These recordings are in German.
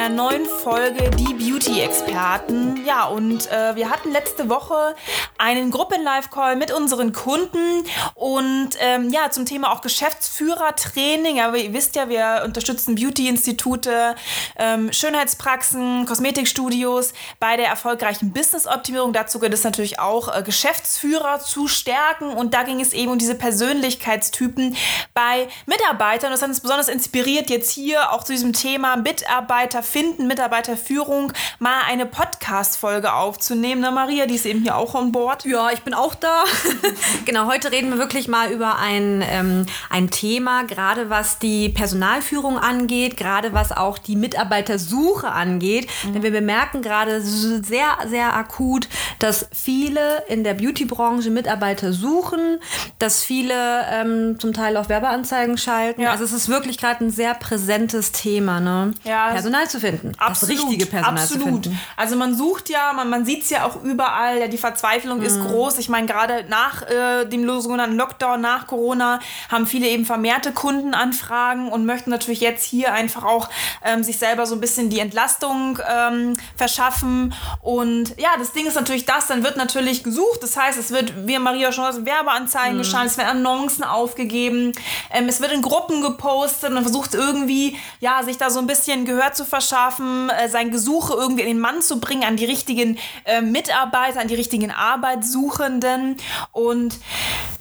Einer neuen Folge Die Beauty-Experten. Ja, und äh, wir hatten letzte Woche einen Gruppen-Live-Call mit unseren Kunden und ähm, ja, zum Thema auch Geschäftsführertraining. Aber ihr wisst ja, wir unterstützen Beauty-Institute, ähm, Schönheitspraxen, Kosmetikstudios bei der erfolgreichen Business-Optimierung. Dazu gehört es natürlich auch, äh, Geschäftsführer zu stärken. Und da ging es eben um diese Persönlichkeitstypen bei Mitarbeitern. Das hat uns besonders inspiriert, jetzt hier auch zu diesem Thema Mitarbeiter finden, Mitarbeiterführung, mal eine Podcast-Folge aufzunehmen. Na, Maria, die ist eben hier auch on board. Wort. Ja, ich bin auch da. genau, heute reden wir wirklich mal über ein, ähm, ein Thema, gerade was die Personalführung angeht, gerade was auch die Mitarbeitersuche angeht. Mhm. Denn wir bemerken gerade sehr, sehr akut, dass viele in der Beauty-Branche Mitarbeiter suchen, dass viele ähm, zum Teil auch Werbeanzeigen schalten. Ja. Also es ist wirklich gerade ein sehr präsentes Thema, ne? Ja, Personal zu finden. Absolut, das richtige Personal absolut. zu finden. Also man sucht ja, man, man sieht es ja auch überall, die Verzweiflung Veränderung ist mhm. groß. Ich meine, gerade nach äh, dem sogenannten Lockdown, nach Corona, haben viele eben vermehrte Kundenanfragen und möchten natürlich jetzt hier einfach auch ähm, sich selber so ein bisschen die Entlastung ähm, verschaffen. Und ja, das Ding ist natürlich das, dann wird natürlich gesucht. Das heißt, es wird, wie Maria schon gesagt Werbeanzeigen mhm. geschaltet, es werden Annoncen aufgegeben, ähm, es wird in Gruppen gepostet und man versucht irgendwie, ja, sich da so ein bisschen Gehör zu verschaffen, äh, sein Gesuche irgendwie in den Mann zu bringen, an die richtigen äh, Mitarbeiter, an die richtigen Arbeiter. Arbeitssuchenden und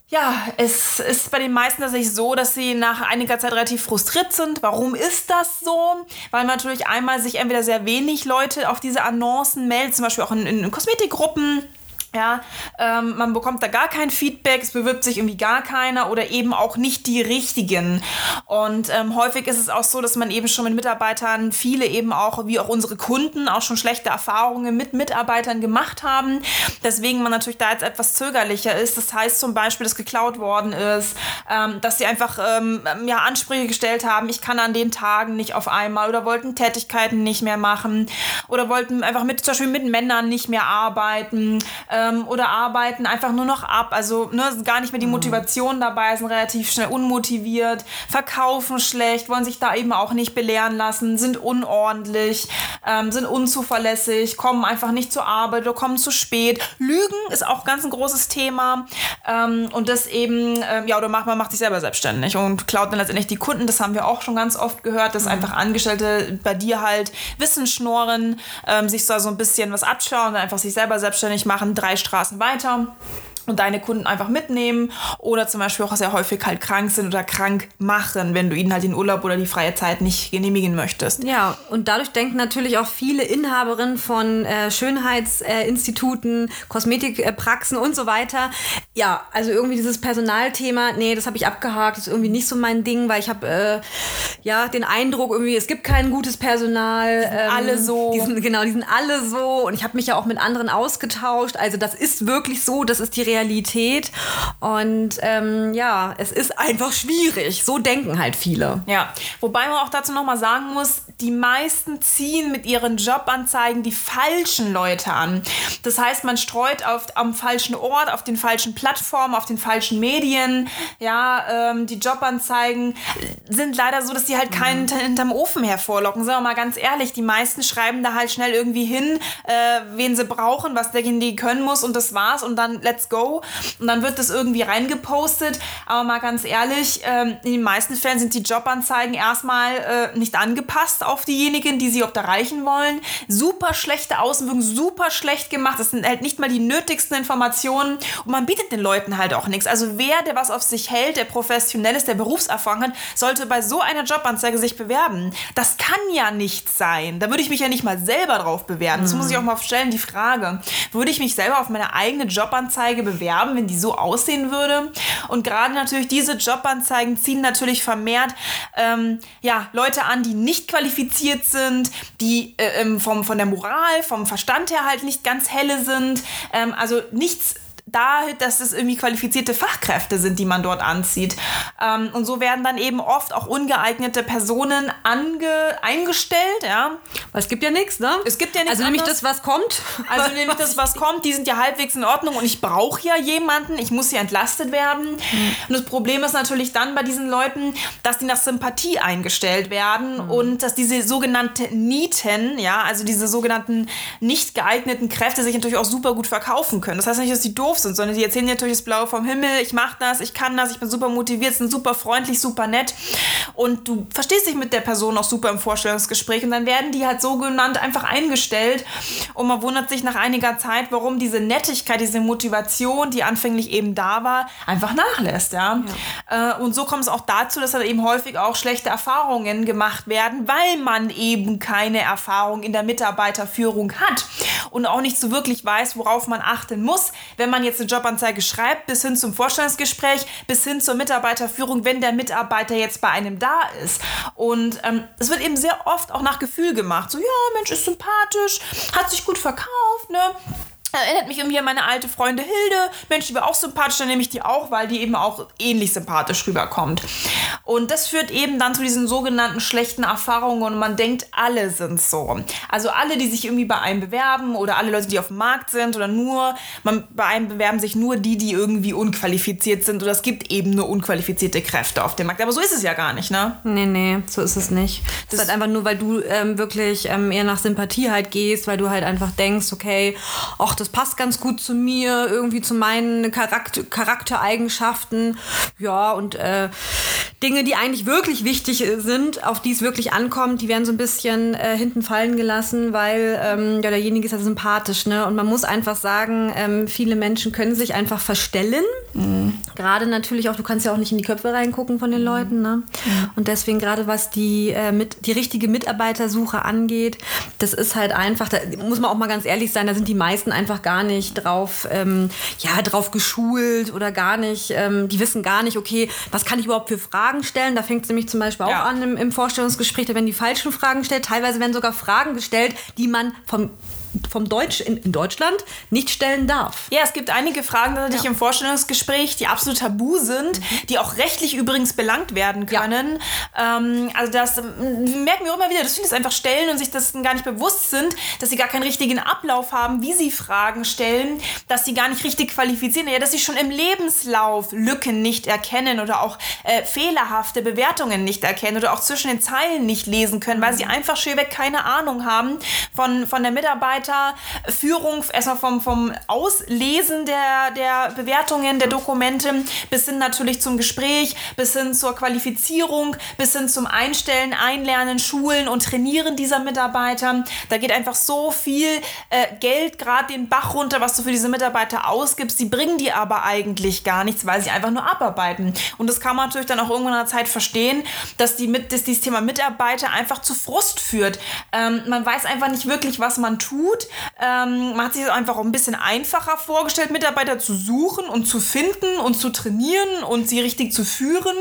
ja, es ist bei den meisten tatsächlich so, dass sie nach einiger Zeit relativ frustriert sind. Warum ist das so? Weil natürlich einmal sich entweder sehr wenig Leute auf diese Annoncen melden, zum Beispiel auch in, in Kosmetikgruppen ja, ähm, man bekommt da gar kein Feedback, es bewirbt sich irgendwie gar keiner oder eben auch nicht die richtigen. Und ähm, häufig ist es auch so, dass man eben schon mit Mitarbeitern, viele eben auch, wie auch unsere Kunden, auch schon schlechte Erfahrungen mit Mitarbeitern gemacht haben. Deswegen man natürlich da jetzt etwas zögerlicher ist. Das heißt zum Beispiel, dass geklaut worden ist, ähm, dass sie einfach ähm, ja, Ansprüche gestellt haben, ich kann an den Tagen nicht auf einmal oder wollten Tätigkeiten nicht mehr machen oder wollten einfach mit, zum Beispiel mit Männern nicht mehr arbeiten ähm, oder arbeiten einfach nur noch ab. Also ne, gar nicht mehr die mhm. Motivation dabei, sind relativ schnell unmotiviert, verkaufen schlecht, wollen sich da eben auch nicht belehren lassen, sind unordentlich, ähm, sind unzuverlässig, kommen einfach nicht zur Arbeit oder kommen zu spät. Lügen ist auch ganz ein großes Thema. Ähm, und das eben, ähm, ja, oder macht, man macht sich selber selbstständig und klaut dann letztendlich die Kunden. Das haben wir auch schon ganz oft gehört, dass mhm. einfach Angestellte bei dir halt Wissen schnorren, ähm, sich so, so ein bisschen was abschauen und einfach sich selber selbstständig machen, drei drei Straßen weiter und deine Kunden einfach mitnehmen oder zum Beispiel auch sehr häufig halt krank sind oder krank machen, wenn du ihnen halt den Urlaub oder die freie Zeit nicht genehmigen möchtest. Ja, und dadurch denken natürlich auch viele Inhaberinnen von äh, Schönheitsinstituten, äh, Kosmetikpraxen und so weiter, ja, also irgendwie dieses Personalthema, nee, das habe ich abgehakt, ist irgendwie nicht so mein Ding, weil ich habe äh, ja den Eindruck irgendwie, es gibt kein gutes Personal. Die sind ähm, alle so. Die sind, genau, die sind alle so und ich habe mich ja auch mit anderen ausgetauscht, also das ist wirklich so, das ist die Realität. Und ähm, ja, es ist einfach schwierig. So denken halt viele. Ja, wobei man auch dazu nochmal sagen muss, die meisten ziehen mit ihren Jobanzeigen die falschen Leute an. Das heißt, man streut auf, am falschen Ort, auf den falschen Plattformen, auf den falschen Medien. Ja, ähm, die Jobanzeigen sind leider so, dass die halt keinen mhm. hinterm Ofen hervorlocken. Sagen wir mal ganz ehrlich, die meisten schreiben da halt schnell irgendwie hin, äh, wen sie brauchen, was derjenige können muss und das war's und dann let's go und dann wird das irgendwie reingepostet. Aber mal ganz ehrlich, ähm, in den meisten Fällen sind die Jobanzeigen erstmal äh, nicht angepasst auf diejenigen, die sie überhaupt erreichen wollen. Super schlechte Außenwirkung, super schlecht gemacht. Das sind halt nicht mal die nötigsten Informationen und man bietet den Leuten halt auch nichts. Also wer, der was auf sich hält, der professionell ist, der Berufserfahrung hat, sollte bei so einer Job Jobanzeige sich bewerben. Das kann ja nicht sein. Da würde ich mich ja nicht mal selber drauf bewerben. Das muss ich auch mal stellen, die Frage. Würde ich mich selber auf meine eigene Jobanzeige bewerben, wenn die so aussehen würde? Und gerade natürlich diese Jobanzeigen ziehen natürlich vermehrt ähm, ja, Leute an, die nicht qualifiziert sind, die äh, ähm, vom, von der Moral, vom Verstand her halt nicht ganz helle sind. Ähm, also nichts da, dass es irgendwie qualifizierte Fachkräfte sind, die man dort anzieht. Ähm, und so werden dann eben oft auch ungeeignete Personen ange eingestellt, ja. Weil es gibt ja nichts, ne? Es gibt ja nichts. Also nämlich das, was kommt. Also nämlich das, was kommt, die sind ja halbwegs in Ordnung und ich brauche ja jemanden, ich muss ja entlastet werden. Mhm. Und das Problem ist natürlich dann bei diesen Leuten, dass die nach Sympathie eingestellt werden mhm. und dass diese sogenannten Nieten, ja, also diese sogenannten nicht geeigneten Kräfte sich natürlich auch super gut verkaufen können. Das heißt nicht, dass die doof sind, sondern die erzählen dir natürlich das Blaue vom Himmel, ich mache das, ich kann das, ich bin super motiviert, sind super freundlich, super nett. Und du verstehst dich mit der Person auch super im Vorstellungsgespräch. Und dann werden die halt so genannt einfach eingestellt. Und man wundert sich nach einiger Zeit, warum diese Nettigkeit, diese Motivation, die anfänglich eben da war, einfach nachlässt, ja. ja. Äh, und so kommt es auch dazu, dass dann eben häufig auch schlechte Erfahrungen gemacht werden, weil man eben keine Erfahrung in der Mitarbeiterführung hat und auch nicht so wirklich weiß, worauf man achten muss, wenn man jetzt eine Jobanzeige schreibt, bis hin zum Vorstellungsgespräch, bis hin zur Mitarbeiterführung, wenn der Mitarbeiter jetzt bei einem da ist. Und ähm, es wird eben sehr oft auch nach Gefühl gemacht. So, ja, Mensch, ist sympathisch, hat sich gut verkauft, ne? Erinnert mich irgendwie an meine alte Freundin Hilde. Mensch, die war auch sympathisch, dann nehme ich die auch, weil die eben auch ähnlich sympathisch rüberkommt. Und das führt eben dann zu diesen sogenannten schlechten Erfahrungen und man denkt, alle sind so. Also alle, die sich irgendwie bei einem bewerben oder alle Leute, die auf dem Markt sind oder nur, man, bei einem bewerben sich nur die, die irgendwie unqualifiziert sind oder es gibt eben nur unqualifizierte Kräfte auf dem Markt. Aber so ist es ja gar nicht, ne? Nee, nee, so ist es nicht. Das, das ist halt einfach nur, weil du ähm, wirklich ähm, eher nach Sympathie halt gehst, weil du halt einfach denkst, okay, ach, das passt ganz gut zu mir, irgendwie zu meinen Charakter Charaktereigenschaften. Ja, und äh, Dinge, die eigentlich wirklich wichtig sind, auf die es wirklich ankommt, die werden so ein bisschen äh, hinten fallen gelassen, weil ähm, ja, derjenige ist ja sympathisch. Ne? Und man muss einfach sagen, ähm, viele Menschen können sich einfach verstellen. Mhm. Gerade natürlich auch, du kannst ja auch nicht in die Köpfe reingucken von den mhm. Leuten. Ne? Und deswegen gerade was die, äh, mit, die richtige Mitarbeitersuche angeht, das ist halt einfach, da muss man auch mal ganz ehrlich sein, da sind die meisten einfach einfach gar nicht drauf, ähm, ja, drauf geschult oder gar nicht, ähm, die wissen gar nicht, okay, was kann ich überhaupt für Fragen stellen? Da fängt es nämlich zum Beispiel ja. auch an im, im Vorstellungsgespräch, da werden die falschen Fragen gestellt. Teilweise werden sogar Fragen gestellt, die man vom vom Deutsch in, in, Deutschland nicht stellen darf. Ja, es gibt einige Fragen natürlich ja. im Vorstellungsgespräch, die absolut tabu sind, mhm. die auch rechtlich übrigens belangt werden können. Ja. Ähm, also das merken wir immer wieder, dass viele es einfach stellen und sich das gar nicht bewusst sind, dass sie gar keinen richtigen Ablauf haben, wie sie Fragen stellen, dass sie gar nicht richtig qualifizieren, ja, dass sie schon im Lebenslauf Lücken nicht erkennen oder auch äh, fehlerhafte Bewertungen nicht erkennen oder auch zwischen den Zeilen nicht lesen können, weil sie mhm. einfach schwerweg keine Ahnung haben von, von der Mitarbeiter Mitarbeiterführung, erstmal vom, vom Auslesen der, der Bewertungen, der Dokumente, bis hin natürlich zum Gespräch, bis hin zur Qualifizierung, bis hin zum Einstellen, Einlernen, Schulen und Trainieren dieser Mitarbeiter. Da geht einfach so viel äh, Geld gerade den Bach runter, was du für diese Mitarbeiter ausgibst. Sie bringen dir aber eigentlich gar nichts, weil sie einfach nur abarbeiten. Und das kann man natürlich dann auch irgendwann in der Zeit verstehen, dass, die, dass dieses Thema Mitarbeiter einfach zu Frust führt. Ähm, man weiß einfach nicht wirklich, was man tut gut. Ähm, man hat sich einfach auch ein bisschen einfacher vorgestellt, Mitarbeiter zu suchen und zu finden und zu trainieren und sie richtig zu führen.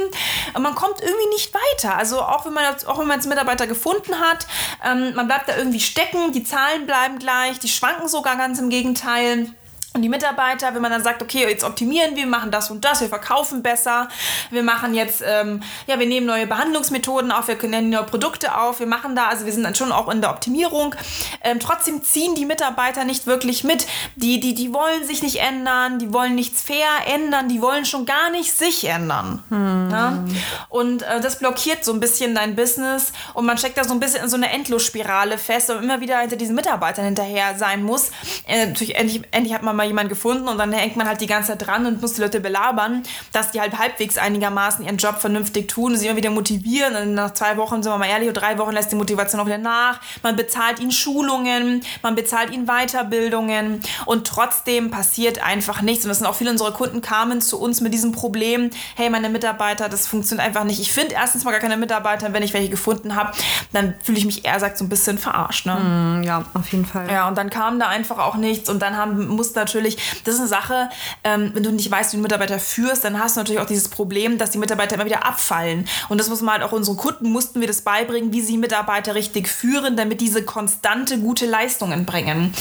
man kommt irgendwie nicht weiter. Also auch wenn man, auch wenn man jetzt Mitarbeiter gefunden hat, ähm, man bleibt da irgendwie stecken, die Zahlen bleiben gleich, die schwanken sogar ganz im Gegenteil. Und die Mitarbeiter, wenn man dann sagt, okay, jetzt optimieren wir, machen das und das, wir verkaufen besser, wir machen jetzt, ähm, ja, wir nehmen neue Behandlungsmethoden auf, wir nennen neue Produkte auf, wir machen da, also wir sind dann schon auch in der Optimierung. Ähm, trotzdem ziehen die Mitarbeiter nicht wirklich mit. Die, die, die wollen sich nicht ändern, die wollen nichts fair ändern, die wollen schon gar nicht sich ändern. Hm. Ja? Und äh, das blockiert so ein bisschen dein Business und man steckt da so ein bisschen in so eine Endlosspirale fest und immer wieder hinter diesen Mitarbeitern hinterher sein muss. Äh, natürlich, endlich, endlich hat man mal jemand gefunden und dann hängt man halt die ganze Zeit dran und muss die Leute belabern, dass die halt halbwegs einigermaßen ihren Job vernünftig tun und sich immer wieder motivieren. Und nach zwei Wochen, sind wir mal ehrlich, oder drei Wochen lässt die Motivation auch wieder nach. Man bezahlt ihnen Schulungen, man bezahlt ihnen Weiterbildungen und trotzdem passiert einfach nichts. Und das sind auch viele unserer Kunden kamen zu uns mit diesem Problem, hey, meine Mitarbeiter, das funktioniert einfach nicht. Ich finde erstens mal gar keine Mitarbeiter, wenn ich welche gefunden habe, dann fühle ich mich eher, sagt so ein bisschen verarscht. Ne? Mm, ja, auf jeden Fall. Ja, und dann kam da einfach auch nichts und dann haben, muss natürlich, das ist eine Sache, ähm, wenn du nicht weißt, wie du Mitarbeiter führst, dann hast du natürlich auch dieses Problem, dass die Mitarbeiter immer wieder abfallen. Und das muss man halt auch unseren Kunden, mussten wir das beibringen, wie sie Mitarbeiter richtig führen, damit diese konstante gute Leistungen bringen.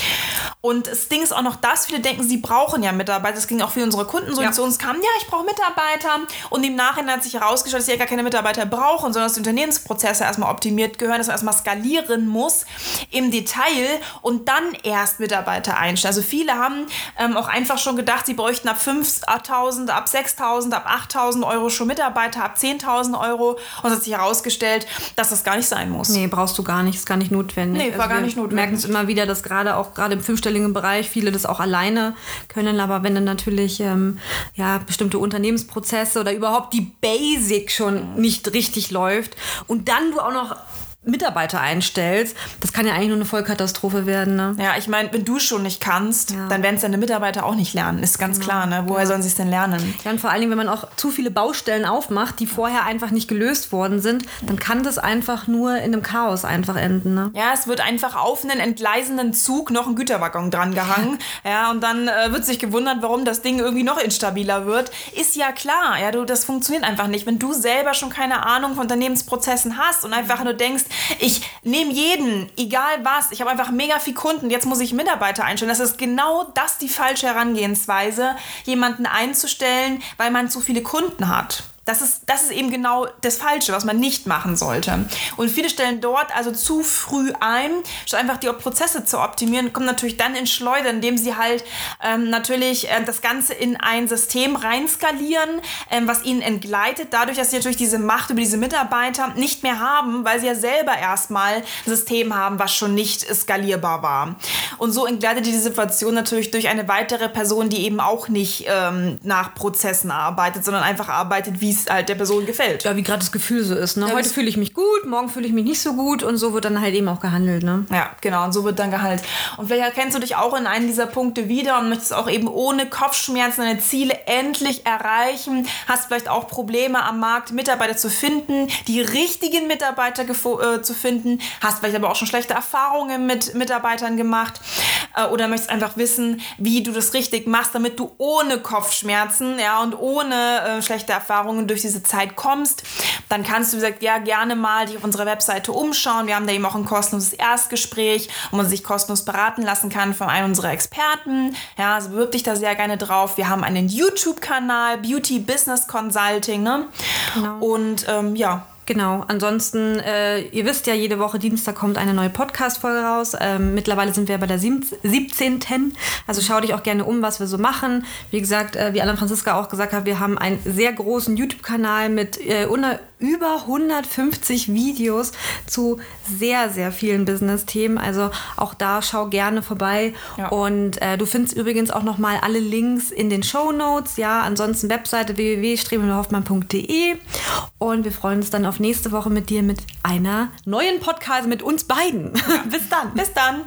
Und das Ding ist auch noch das, viele denken, sie brauchen ja Mitarbeiter. Das ging auch für unsere Kunden so, ja. die zu uns kamen, ja, ich brauche Mitarbeiter. Und im Nachhinein hat sich herausgestellt, dass sie ja gar keine Mitarbeiter brauchen, sondern dass die Unternehmensprozesse erstmal optimiert gehören, dass man erstmal skalieren muss im Detail und dann erst Mitarbeiter einstellen. Also viele haben ähm, auch einfach schon gedacht, sie bräuchten ab 5.000, ab 6.000, ab 8.000 Euro schon Mitarbeiter, ab 10.000 Euro. Und es hat sich herausgestellt, dass das gar nicht sein muss. Nee, brauchst du gar nicht, ist gar nicht notwendig. Nee, war also gar nicht notwendig. Wir merken es immer wieder, dass gerade auch gerade im fünfstelligen Bereich viele das auch alleine können, aber wenn dann natürlich ähm, ja, bestimmte Unternehmensprozesse oder überhaupt die Basic schon nicht richtig läuft und dann du auch noch Mitarbeiter einstellst, das kann ja eigentlich nur eine Vollkatastrophe werden. Ne? Ja, ich meine, wenn du schon nicht kannst, ja. dann werden es deine Mitarbeiter auch nicht lernen, ist ganz genau. klar. Ne? Woher ja. sollen sie es denn lernen? Ja, und vor allen Dingen, wenn man auch zu viele Baustellen aufmacht, die vorher einfach nicht gelöst worden sind, dann kann das einfach nur in einem Chaos einfach enden. Ne? Ja, es wird einfach auf einen entgleisenden Zug noch ein Güterwaggon dran gehangen. ja, und dann äh, wird sich gewundert, warum das Ding irgendwie noch instabiler wird. Ist ja klar, ja, du, das funktioniert einfach nicht. Wenn du selber schon keine Ahnung von Unternehmensprozessen hast und einfach nur denkst, ich nehme jeden, egal was. Ich habe einfach mega viel Kunden. Jetzt muss ich Mitarbeiter einstellen. Das ist genau das die falsche Herangehensweise, jemanden einzustellen, weil man zu viele Kunden hat. Das ist, das ist eben genau das Falsche, was man nicht machen sollte. Und viele stellen dort also zu früh ein, statt einfach die Prozesse zu optimieren, kommen natürlich dann in Schleudern, indem sie halt ähm, natürlich äh, das Ganze in ein System reinskalieren, ähm, was ihnen entgleitet, dadurch, dass sie natürlich diese Macht über diese Mitarbeiter nicht mehr haben, weil sie ja selber erstmal ein System haben, was schon nicht skalierbar war. Und so entgleitet die Situation natürlich durch eine weitere Person, die eben auch nicht ähm, nach Prozessen arbeitet, sondern einfach arbeitet, wie es halt der Person gefällt. Ja, wie gerade das Gefühl so ist. Ne? Ja, Heute fühle ich mich gut, morgen fühle ich mich nicht so gut und so wird dann halt eben auch gehandelt. Ne? Ja, genau, und so wird dann gehandelt. Und vielleicht erkennst du dich auch in einem dieser Punkte wieder und möchtest auch eben ohne Kopfschmerzen deine Ziele endlich erreichen. Hast vielleicht auch Probleme am Markt, Mitarbeiter zu finden, die richtigen Mitarbeiter äh, zu finden. Hast vielleicht aber auch schon schlechte Erfahrungen mit Mitarbeitern gemacht äh, oder möchtest einfach wissen, wie du das richtig machst, damit du ohne Kopfschmerzen ja, und ohne äh, schlechte Erfahrungen durch diese Zeit kommst, dann kannst du, wie gesagt, ja, gerne mal dich auf unserer Webseite umschauen. Wir haben da eben auch ein kostenloses Erstgespräch, wo man sich kostenlos beraten lassen kann von einem unserer Experten. Ja, also bewirb dich da sehr gerne drauf. Wir haben einen YouTube-Kanal, Beauty Business Consulting. Ne? Genau. Und ähm, ja, Genau, ansonsten, äh, ihr wisst ja, jede Woche Dienstag kommt eine neue Podcast-Folge raus. Ähm, mittlerweile sind wir bei der 17. Also schau dich auch gerne um, was wir so machen. Wie gesagt, äh, wie Alan Franziska auch gesagt hat, wir haben einen sehr großen YouTube-Kanal mit äh, über 150 Videos zu sehr, sehr vielen Business-Themen. Also auch da schau gerne vorbei. Ja. Und äh, du findest übrigens auch nochmal alle Links in den Show Notes. Ja, ansonsten Webseite www.strebenhoffmann.de. Und wir freuen uns dann auf nächste Woche mit dir mit einer neuen Podcast mit uns beiden. Ja. Bis dann. Bis dann.